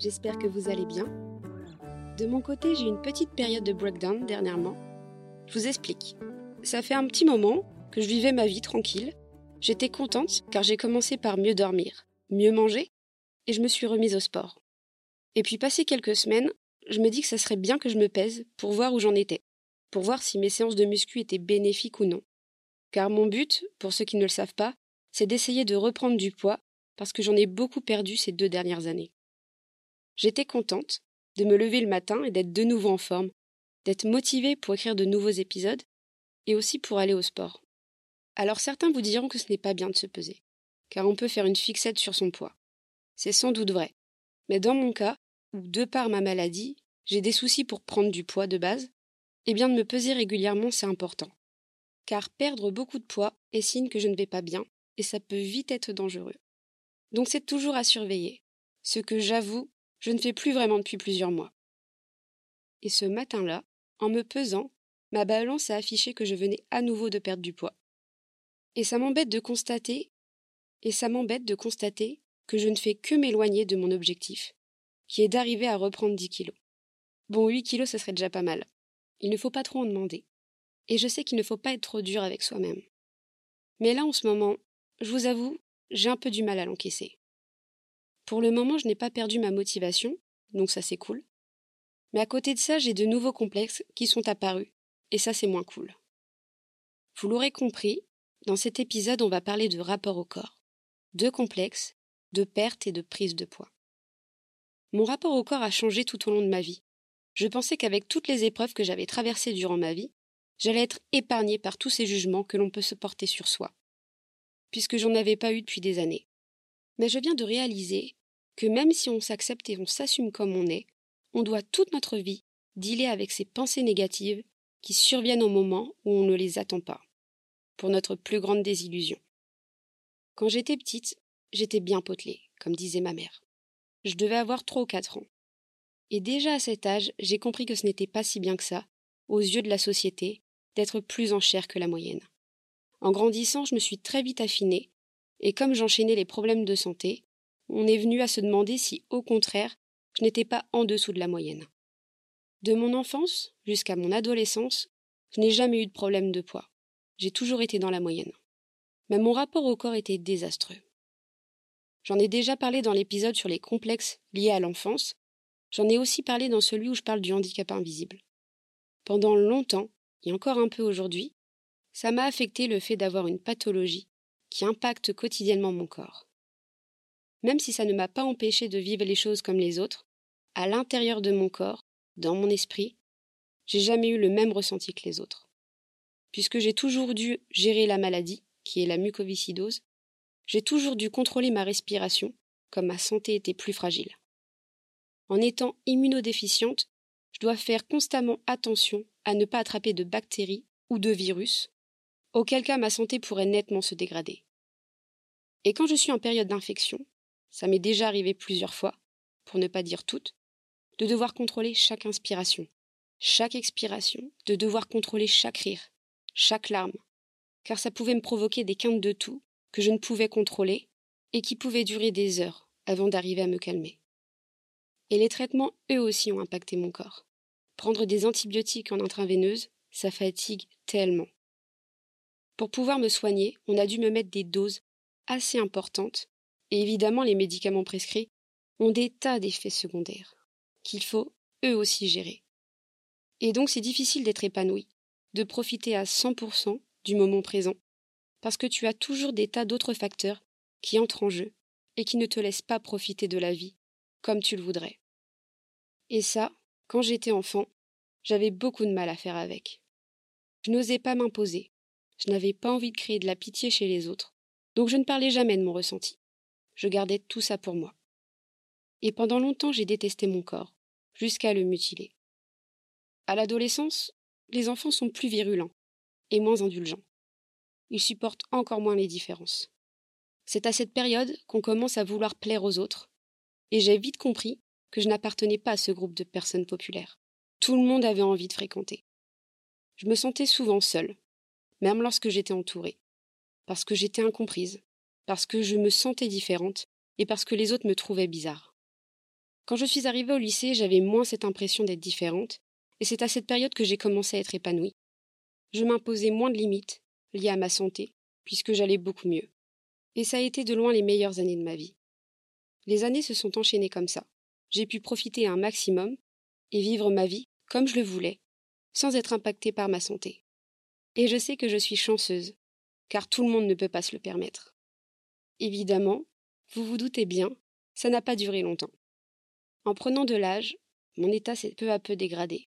j'espère que vous allez bien. De mon côté, j'ai une petite période de breakdown dernièrement. Je vous explique. Ça fait un petit moment que je vivais ma vie tranquille. J'étais contente car j'ai commencé par mieux dormir, mieux manger, et je me suis remise au sport. Et puis passé quelques semaines, je me dis que ça serait bien que je me pèse pour voir où j'en étais, pour voir si mes séances de muscu étaient bénéfiques ou non. Car mon but, pour ceux qui ne le savent pas, c'est d'essayer de reprendre du poids parce que j'en ai beaucoup perdu ces deux dernières années. J'étais contente de me lever le matin et d'être de nouveau en forme, d'être motivée pour écrire de nouveaux épisodes et aussi pour aller au sport. Alors certains vous diront que ce n'est pas bien de se peser, car on peut faire une fixette sur son poids. C'est sans doute vrai. Mais dans mon cas, où de par ma maladie, j'ai des soucis pour prendre du poids de base, eh bien de me peser régulièrement c'est important. Car perdre beaucoup de poids est signe que je ne vais pas bien, et ça peut vite être dangereux. Donc c'est toujours à surveiller, ce que j'avoue, je ne fais plus vraiment depuis plusieurs mois. Et ce matin-là, en me pesant, ma balance a affiché que je venais à nouveau de perdre du poids. Et ça m'embête de constater, et ça m'embête de constater que je ne fais que m'éloigner de mon objectif, qui est d'arriver à reprendre 10 kilos. Bon, 8 kilos, ça serait déjà pas mal. Il ne faut pas trop en demander. Et je sais qu'il ne faut pas être trop dur avec soi-même. Mais là, en ce moment, je vous avoue, j'ai un peu du mal à l'encaisser. Pour le moment, je n'ai pas perdu ma motivation, donc ça c'est cool. Mais à côté de ça, j'ai de nouveaux complexes qui sont apparus, et ça c'est moins cool. Vous l'aurez compris, dans cet épisode, on va parler de rapport au corps, de complexes, de perte et de prise de poids. Mon rapport au corps a changé tout au long de ma vie. Je pensais qu'avec toutes les épreuves que j'avais traversées durant ma vie, j'allais être épargnée par tous ces jugements que l'on peut se porter sur soi puisque j'en avais pas eu depuis des années. Mais je viens de réaliser que même si on s'accepte et on s'assume comme on est, on doit toute notre vie dealer avec ces pensées négatives qui surviennent au moment où on ne les attend pas, pour notre plus grande désillusion. Quand j'étais petite, j'étais bien potelée, comme disait ma mère. Je devais avoir trois ou quatre ans. Et déjà à cet âge, j'ai compris que ce n'était pas si bien que ça, aux yeux de la société, d'être plus en chair que la moyenne. En grandissant, je me suis très vite affinée, et comme j'enchaînais les problèmes de santé, on est venu à se demander si, au contraire, je n'étais pas en dessous de la moyenne. De mon enfance jusqu'à mon adolescence, je n'ai jamais eu de problème de poids. J'ai toujours été dans la moyenne. Mais mon rapport au corps était désastreux. J'en ai déjà parlé dans l'épisode sur les complexes liés à l'enfance. J'en ai aussi parlé dans celui où je parle du handicap invisible. Pendant longtemps, et encore un peu aujourd'hui, ça m'a affecté le fait d'avoir une pathologie qui impacte quotidiennement mon corps. Même si ça ne m'a pas empêché de vivre les choses comme les autres, à l'intérieur de mon corps, dans mon esprit, j'ai jamais eu le même ressenti que les autres. Puisque j'ai toujours dû gérer la maladie, qui est la mucoviscidose, j'ai toujours dû contrôler ma respiration, comme ma santé était plus fragile. En étant immunodéficiente, je dois faire constamment attention à ne pas attraper de bactéries ou de virus, auquel cas ma santé pourrait nettement se dégrader. Et quand je suis en période d'infection, ça m'est déjà arrivé plusieurs fois, pour ne pas dire toutes, de devoir contrôler chaque inspiration, chaque expiration, de devoir contrôler chaque rire, chaque larme, car ça pouvait me provoquer des quintes de tout que je ne pouvais contrôler et qui pouvaient durer des heures avant d'arriver à me calmer. Et les traitements, eux aussi, ont impacté mon corps. Prendre des antibiotiques en intraveineuse, ça fatigue tellement. Pour pouvoir me soigner, on a dû me mettre des doses assez importantes, et évidemment les médicaments prescrits ont des tas d'effets secondaires, qu'il faut eux aussi gérer. Et donc c'est difficile d'être épanoui, de profiter à 100% du moment présent, parce que tu as toujours des tas d'autres facteurs qui entrent en jeu et qui ne te laissent pas profiter de la vie comme tu le voudrais. Et ça, quand j'étais enfant, j'avais beaucoup de mal à faire avec. Je n'osais pas m'imposer, je n'avais pas envie de créer de la pitié chez les autres, donc je ne parlais jamais de mon ressenti. Je gardais tout ça pour moi. Et pendant longtemps j'ai détesté mon corps, jusqu'à le mutiler. À l'adolescence, les enfants sont plus virulents et moins indulgents. Ils supportent encore moins les différences. C'est à cette période qu'on commence à vouloir plaire aux autres, et j'ai vite compris que je n'appartenais pas à ce groupe de personnes populaires. Tout le monde avait envie de fréquenter. Je me sentais souvent seule, même lorsque j'étais entourée, parce que j'étais incomprise, parce que je me sentais différente et parce que les autres me trouvaient bizarre. Quand je suis arrivée au lycée, j'avais moins cette impression d'être différente, et c'est à cette période que j'ai commencé à être épanouie. Je m'imposais moins de limites liées à ma santé, puisque j'allais beaucoup mieux. Et ça a été de loin les meilleures années de ma vie. Les années se sont enchaînées comme ça. J'ai pu profiter un maximum et vivre ma vie comme je le voulais, sans être impactée par ma santé. Et je sais que je suis chanceuse, car tout le monde ne peut pas se le permettre. Évidemment, vous vous doutez bien, ça n'a pas duré longtemps. En prenant de l'âge, mon état s'est peu à peu dégradé.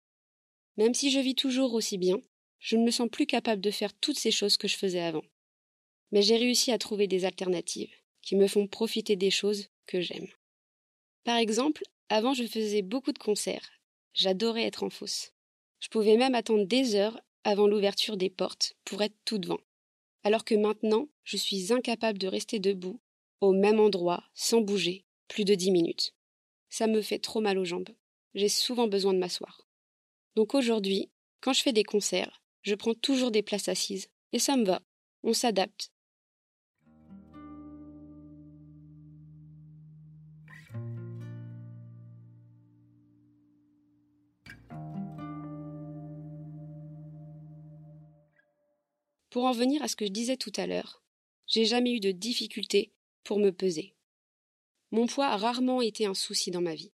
Même si je vis toujours aussi bien, je ne me sens plus capable de faire toutes ces choses que je faisais avant. Mais j'ai réussi à trouver des alternatives qui me font profiter des choses que j'aime. Par exemple, avant je faisais beaucoup de concerts. J'adorais être en fosse. Je pouvais même attendre des heures avant l'ouverture des portes pour être tout devant. Alors que maintenant, je suis incapable de rester debout, au même endroit, sans bouger, plus de dix minutes. Ça me fait trop mal aux jambes. J'ai souvent besoin de m'asseoir. Donc aujourd'hui, quand je fais des concerts, je prends toujours des places assises, et ça me va. On s'adapte. Pour en venir à ce que je disais tout à l'heure, j'ai jamais eu de difficulté pour me peser. Mon poids a rarement été un souci dans ma vie,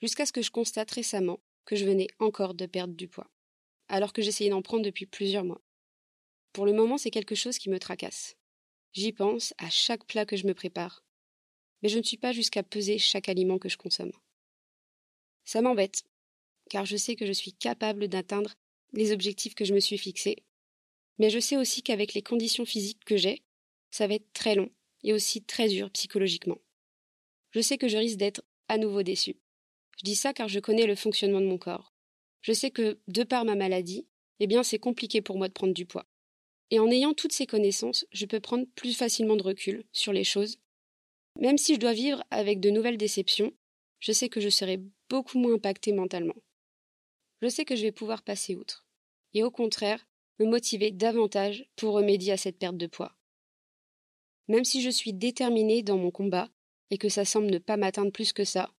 jusqu'à ce que je constate récemment que je venais encore de perdre du poids alors que j'essayais d'en prendre depuis plusieurs mois. Pour le moment, c'est quelque chose qui me tracasse. J'y pense à chaque plat que je me prépare, mais je ne suis pas jusqu'à peser chaque aliment que je consomme. Ça m'embête, car je sais que je suis capable d'atteindre les objectifs que je me suis fixés, mais je sais aussi qu'avec les conditions physiques que j'ai, ça va être très long et aussi très dur psychologiquement. Je sais que je risque d'être à nouveau déçu. Je dis ça car je connais le fonctionnement de mon corps je sais que, de par ma maladie, eh bien c'est compliqué pour moi de prendre du poids. Et en ayant toutes ces connaissances, je peux prendre plus facilement de recul sur les choses. Même si je dois vivre avec de nouvelles déceptions, je sais que je serai beaucoup moins impactée mentalement. Je sais que je vais pouvoir passer outre. Et au contraire, me motiver davantage pour remédier à cette perte de poids. Même si je suis déterminée dans mon combat, et que ça semble ne pas m'atteindre plus que ça,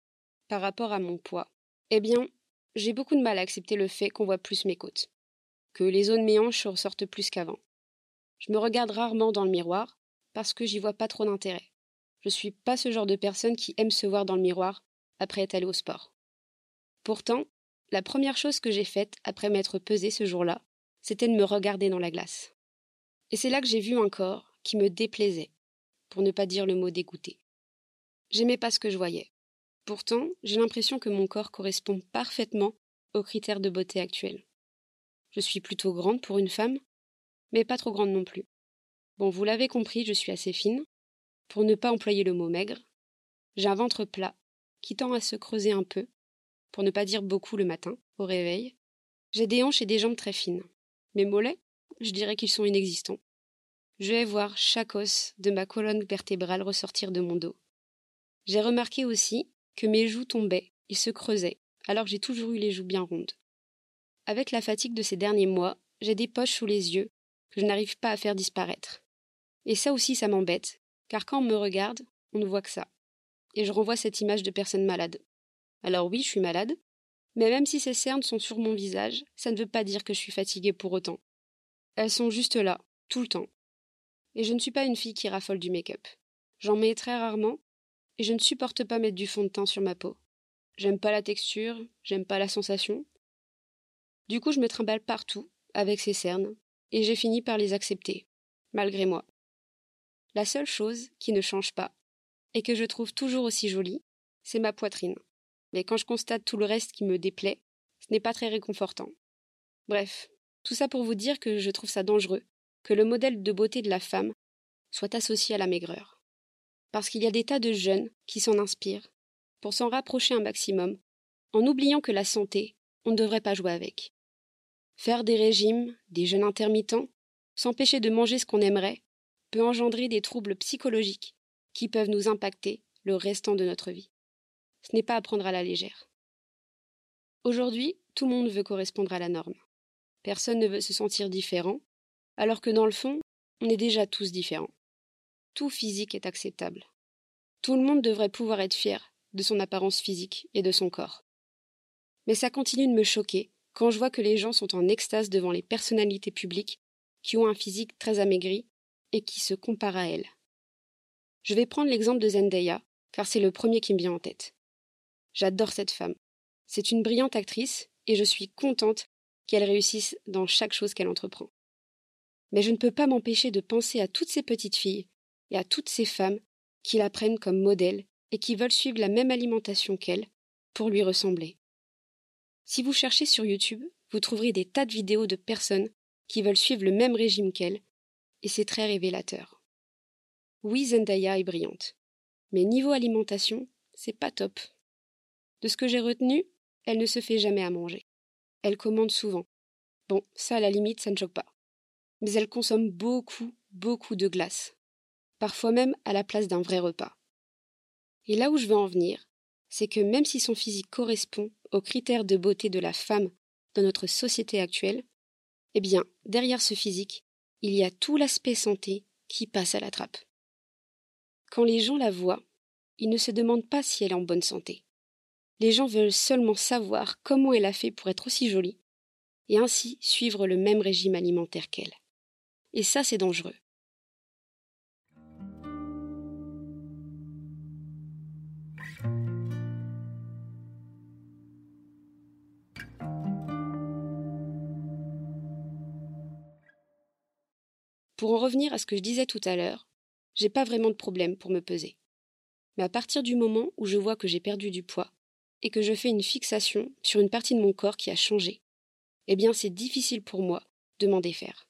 par rapport à mon poids, eh bien, j'ai beaucoup de mal à accepter le fait qu'on voit plus mes côtes, que les zones mes hanches ressortent plus qu'avant. Je me regarde rarement dans le miroir parce que j'y vois pas trop d'intérêt. Je suis pas ce genre de personne qui aime se voir dans le miroir après être allée au sport. Pourtant, la première chose que j'ai faite après m'être pesée ce jour-là, c'était de me regarder dans la glace. Et c'est là que j'ai vu un corps qui me déplaisait, pour ne pas dire le mot dégoûté. J'aimais pas ce que je voyais. Pourtant, j'ai l'impression que mon corps correspond parfaitement aux critères de beauté actuels. Je suis plutôt grande pour une femme, mais pas trop grande non plus. Bon, vous l'avez compris, je suis assez fine, pour ne pas employer le mot maigre. J'ai un ventre plat, qui tend à se creuser un peu, pour ne pas dire beaucoup le matin, au réveil. J'ai des hanches et des jambes très fines. Mes mollets, je dirais qu'ils sont inexistants. Je vais voir chaque os de ma colonne vertébrale ressortir de mon dos. J'ai remarqué aussi que mes joues tombaient et se creusaient, alors j'ai toujours eu les joues bien rondes. Avec la fatigue de ces derniers mois, j'ai des poches sous les yeux que je n'arrive pas à faire disparaître. Et ça aussi, ça m'embête, car quand on me regarde, on ne voit que ça. Et je renvoie cette image de personne malade. Alors oui, je suis malade, mais même si ces cernes sont sur mon visage, ça ne veut pas dire que je suis fatiguée pour autant. Elles sont juste là, tout le temps. Et je ne suis pas une fille qui raffole du make-up. J'en mets très rarement, et je ne supporte pas mettre du fond de teint sur ma peau. J'aime pas la texture, j'aime pas la sensation. Du coup, je me trimballe partout, avec ces cernes, et j'ai fini par les accepter, malgré moi. La seule chose qui ne change pas, et que je trouve toujours aussi jolie, c'est ma poitrine. Mais quand je constate tout le reste qui me déplaît, ce n'est pas très réconfortant. Bref, tout ça pour vous dire que je trouve ça dangereux, que le modèle de beauté de la femme soit associé à la maigreur parce qu'il y a des tas de jeunes qui s'en inspirent, pour s'en rapprocher un maximum, en oubliant que la santé, on ne devrait pas jouer avec. Faire des régimes, des jeûnes intermittents, s'empêcher de manger ce qu'on aimerait, peut engendrer des troubles psychologiques qui peuvent nous impacter le restant de notre vie. Ce n'est pas à prendre à la légère. Aujourd'hui, tout le monde veut correspondre à la norme. Personne ne veut se sentir différent, alors que dans le fond, on est déjà tous différents tout physique est acceptable. Tout le monde devrait pouvoir être fier de son apparence physique et de son corps. Mais ça continue de me choquer quand je vois que les gens sont en extase devant les personnalités publiques qui ont un physique très amaigri et qui se comparent à elles. Je vais prendre l'exemple de Zendaya, car c'est le premier qui me vient en tête. J'adore cette femme. C'est une brillante actrice et je suis contente qu'elle réussisse dans chaque chose qu'elle entreprend. Mais je ne peux pas m'empêcher de penser à toutes ces petites filles et à toutes ces femmes qui la prennent comme modèle et qui veulent suivre la même alimentation qu'elle pour lui ressembler. Si vous cherchez sur YouTube, vous trouverez des tas de vidéos de personnes qui veulent suivre le même régime qu'elle, et c'est très révélateur. Oui, Zendaya est brillante, mais niveau alimentation, c'est pas top. De ce que j'ai retenu, elle ne se fait jamais à manger. Elle commande souvent. Bon, ça à la limite, ça ne choque pas. Mais elle consomme beaucoup, beaucoup de glace. Parfois même à la place d'un vrai repas. Et là où je veux en venir, c'est que même si son physique correspond aux critères de beauté de la femme dans notre société actuelle, eh bien, derrière ce physique, il y a tout l'aspect santé qui passe à la trappe. Quand les gens la voient, ils ne se demandent pas si elle est en bonne santé. Les gens veulent seulement savoir comment elle a fait pour être aussi jolie, et ainsi suivre le même régime alimentaire qu'elle. Et ça, c'est dangereux. Pour en revenir à ce que je disais tout à l'heure, j'ai pas vraiment de problème pour me peser. Mais à partir du moment où je vois que j'ai perdu du poids et que je fais une fixation sur une partie de mon corps qui a changé, eh bien c'est difficile pour moi de m'en défaire.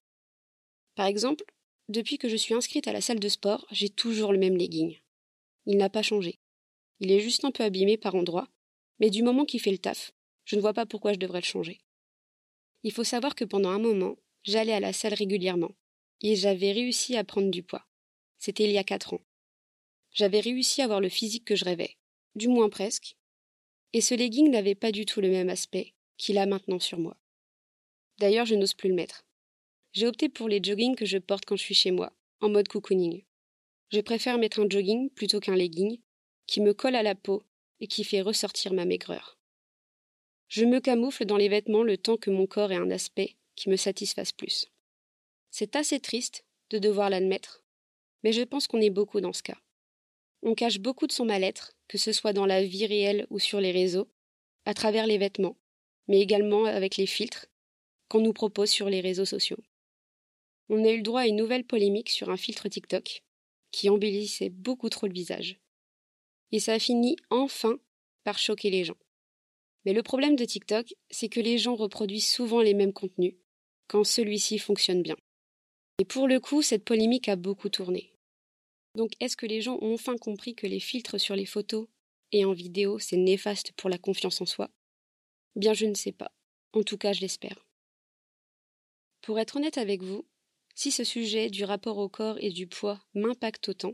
Par exemple, depuis que je suis inscrite à la salle de sport, j'ai toujours le même legging. Il n'a pas changé. Il est juste un peu abîmé par endroits, mais du moment qu'il fait le taf, je ne vois pas pourquoi je devrais le changer. Il faut savoir que pendant un moment, j'allais à la salle régulièrement, et j'avais réussi à prendre du poids. C'était il y a quatre ans. J'avais réussi à avoir le physique que je rêvais, du moins presque, et ce legging n'avait pas du tout le même aspect qu'il a maintenant sur moi. D'ailleurs, je n'ose plus le mettre. J'ai opté pour les joggings que je porte quand je suis chez moi, en mode cocooning. Je préfère mettre un jogging plutôt qu'un legging, qui me colle à la peau et qui fait ressortir ma maigreur. Je me camoufle dans les vêtements le temps que mon corps ait un aspect qui me satisfasse plus. C'est assez triste de devoir l'admettre, mais je pense qu'on est beaucoup dans ce cas. On cache beaucoup de son mal-être, que ce soit dans la vie réelle ou sur les réseaux, à travers les vêtements, mais également avec les filtres qu'on nous propose sur les réseaux sociaux. On a eu le droit à une nouvelle polémique sur un filtre TikTok qui embellissait beaucoup trop le visage. Et ça a fini enfin par choquer les gens. Mais le problème de TikTok, c'est que les gens reproduisent souvent les mêmes contenus quand celui-ci fonctionne bien. Et pour le coup, cette polémique a beaucoup tourné. Donc est-ce que les gens ont enfin compris que les filtres sur les photos et en vidéo, c'est néfaste pour la confiance en soi? Bien je ne sais pas. En tout cas, je l'espère. Pour être honnête avec vous, si ce sujet du rapport au corps et du poids m'impacte autant,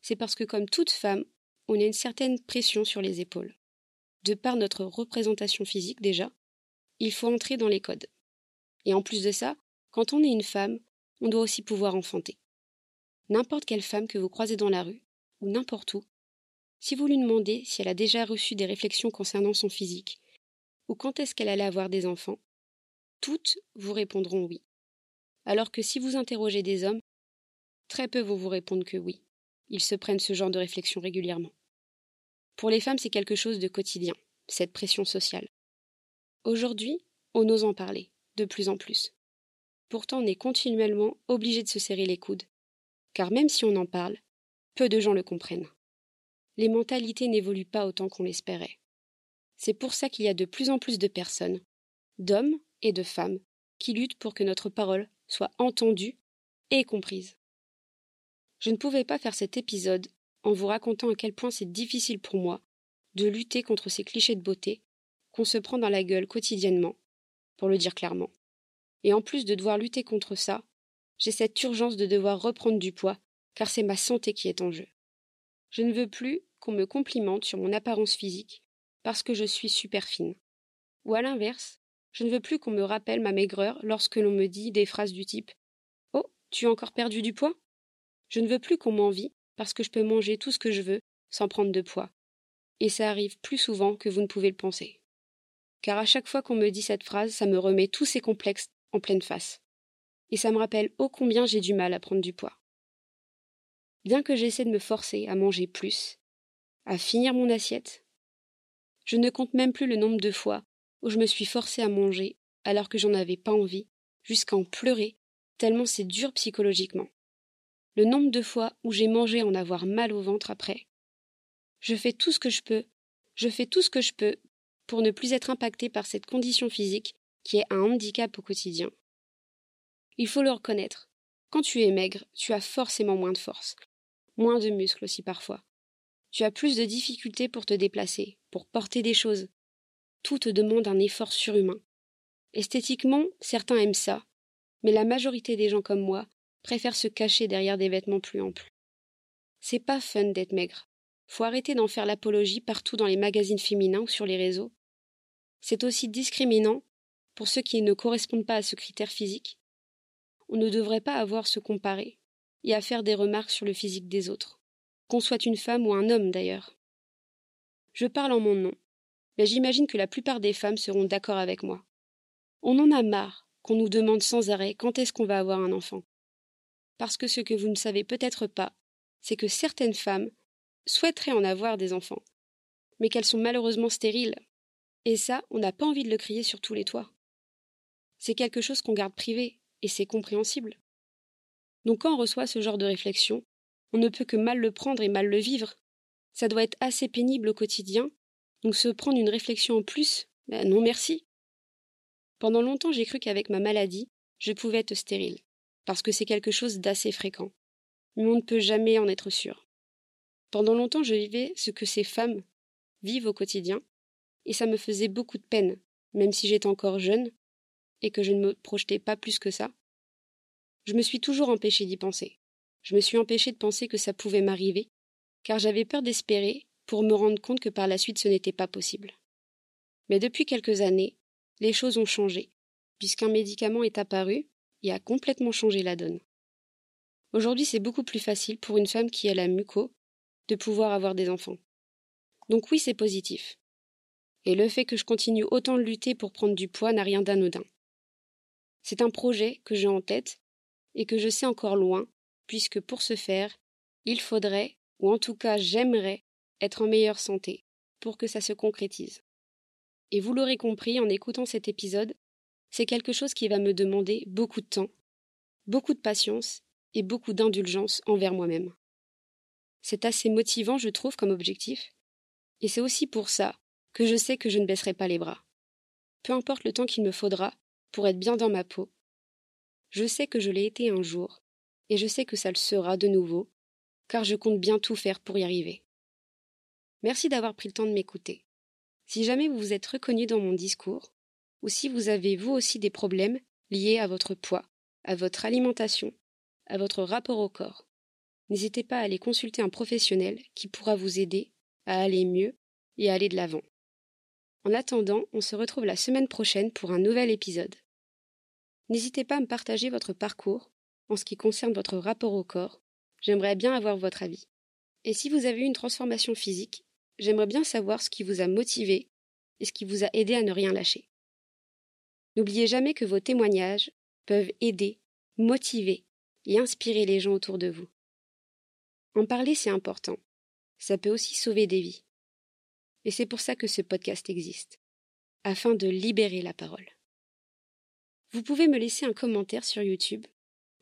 c'est parce que comme toute femme, on a une certaine pression sur les épaules. De par notre représentation physique déjà, il faut entrer dans les codes. Et en plus de ça, quand on est une femme, on doit aussi pouvoir enfanter. N'importe quelle femme que vous croisez dans la rue, ou n'importe où, si vous lui demandez si elle a déjà reçu des réflexions concernant son physique, ou quand est-ce qu'elle allait avoir des enfants, toutes vous répondront oui. Alors que si vous interrogez des hommes, très peu vont vous répondre que oui. Ils se prennent ce genre de réflexion régulièrement. Pour les femmes, c'est quelque chose de quotidien, cette pression sociale. Aujourd'hui, on ose en parler, de plus en plus. Pourtant, on est continuellement obligé de se serrer les coudes, car même si on en parle, peu de gens le comprennent. Les mentalités n'évoluent pas autant qu'on l'espérait. C'est pour ça qu'il y a de plus en plus de personnes, d'hommes et de femmes, qui luttent pour que notre parole soit entendue et comprise. Je ne pouvais pas faire cet épisode en vous racontant à quel point c'est difficile pour moi de lutter contre ces clichés de beauté qu'on se prend dans la gueule quotidiennement, pour le dire clairement. Et en plus de devoir lutter contre ça, j'ai cette urgence de devoir reprendre du poids, car c'est ma santé qui est en jeu. Je ne veux plus qu'on me complimente sur mon apparence physique, parce que je suis super fine. Ou à l'inverse, je ne veux plus qu'on me rappelle ma maigreur lorsque l'on me dit des phrases du type Oh, tu as encore perdu du poids? Je ne veux plus qu'on m'envie parce que je peux manger tout ce que je veux sans prendre de poids. Et ça arrive plus souvent que vous ne pouvez le penser. Car à chaque fois qu'on me dit cette phrase, ça me remet tous ces complexes en pleine face. Et ça me rappelle ô combien j'ai du mal à prendre du poids. Bien que j'essaie de me forcer à manger plus, à finir mon assiette, je ne compte même plus le nombre de fois où je me suis forcée à manger alors que j'en avais pas envie, jusqu'à en pleurer, tellement c'est dur psychologiquement. Le nombre de fois où j'ai mangé en avoir mal au ventre après. Je fais tout ce que je peux, je fais tout ce que je peux pour ne plus être impacté par cette condition physique qui est un handicap au quotidien. Il faut le reconnaître. Quand tu es maigre, tu as forcément moins de force, moins de muscles aussi parfois. Tu as plus de difficultés pour te déplacer, pour porter des choses. Tout te demande un effort surhumain. Esthétiquement, certains aiment ça, mais la majorité des gens comme moi préfèrent se cacher derrière des vêtements plus amples. C'est pas fun d'être maigre. Faut arrêter d'en faire l'apologie partout dans les magazines féminins ou sur les réseaux. C'est aussi discriminant pour ceux qui ne correspondent pas à ce critère physique. On ne devrait pas avoir se comparer et à faire des remarques sur le physique des autres, qu'on soit une femme ou un homme d'ailleurs. Je parle en mon nom, mais j'imagine que la plupart des femmes seront d'accord avec moi. On en a marre qu'on nous demande sans arrêt quand est-ce qu'on va avoir un enfant. Parce que ce que vous ne savez peut-être pas, c'est que certaines femmes souhaiteraient en avoir des enfants, mais qu'elles sont malheureusement stériles. Et ça, on n'a pas envie de le crier sur tous les toits. C'est quelque chose qu'on garde privé, et c'est compréhensible. Donc quand on reçoit ce genre de réflexion, on ne peut que mal le prendre et mal le vivre. Ça doit être assez pénible au quotidien, donc se prendre une réflexion en plus, ben non merci. Pendant longtemps j'ai cru qu'avec ma maladie, je pouvais être stérile, parce que c'est quelque chose d'assez fréquent. Mais on ne peut jamais en être sûr. Pendant longtemps je vivais ce que ces femmes vivent au quotidien, et ça me faisait beaucoup de peine, même si j'étais encore jeune, et que je ne me projetais pas plus que ça. Je me suis toujours empêchée d'y penser. Je me suis empêchée de penser que ça pouvait m'arriver, car j'avais peur d'espérer pour me rendre compte que par la suite ce n'était pas possible. Mais depuis quelques années, les choses ont changé, puisqu'un médicament est apparu et a complètement changé la donne. Aujourd'hui, c'est beaucoup plus facile pour une femme qui a la muco de pouvoir avoir des enfants. Donc oui, c'est positif. Et le fait que je continue autant de lutter pour prendre du poids n'a rien d'anodin. C'est un projet que j'ai en tête et que je sais encore loin, puisque pour ce faire, il faudrait, ou en tout cas j'aimerais, être en meilleure santé, pour que ça se concrétise. Et vous l'aurez compris en écoutant cet épisode, c'est quelque chose qui va me demander beaucoup de temps, beaucoup de patience et beaucoup d'indulgence envers moi-même. C'est assez motivant, je trouve, comme objectif, et c'est aussi pour ça que je sais que je ne baisserai pas les bras. Peu importe le temps qu'il me faudra pour être bien dans ma peau, je sais que je l'ai été un jour, et je sais que ça le sera de nouveau, car je compte bien tout faire pour y arriver. Merci d'avoir pris le temps de m'écouter. Si jamais vous vous êtes reconnu dans mon discours, ou si vous avez vous aussi des problèmes liés à votre poids, à votre alimentation, à votre rapport au corps, n'hésitez pas à aller consulter un professionnel qui pourra vous aider à aller mieux et à aller de l'avant. En attendant, on se retrouve la semaine prochaine pour un nouvel épisode. N'hésitez pas à me partager votre parcours en ce qui concerne votre rapport au corps. J'aimerais bien avoir votre avis. Et si vous avez eu une transformation physique, j'aimerais bien savoir ce qui vous a motivé et ce qui vous a aidé à ne rien lâcher. N'oubliez jamais que vos témoignages peuvent aider, motiver et inspirer les gens autour de vous. En parler, c'est important. Ça peut aussi sauver des vies. Et c'est pour ça que ce podcast existe, afin de libérer la parole. Vous pouvez me laisser un commentaire sur YouTube,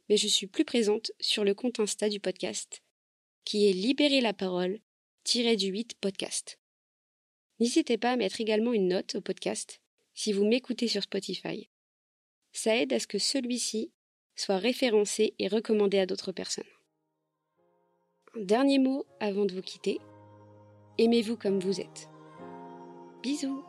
mais je suis plus présente sur le compte Insta du podcast, qui est Libérer la parole, du 8 podcast. N'hésitez pas à mettre également une note au podcast si vous m'écoutez sur Spotify. Ça aide à ce que celui-ci soit référencé et recommandé à d'autres personnes. Un dernier mot avant de vous quitter. Aimez-vous comme vous êtes. Bisous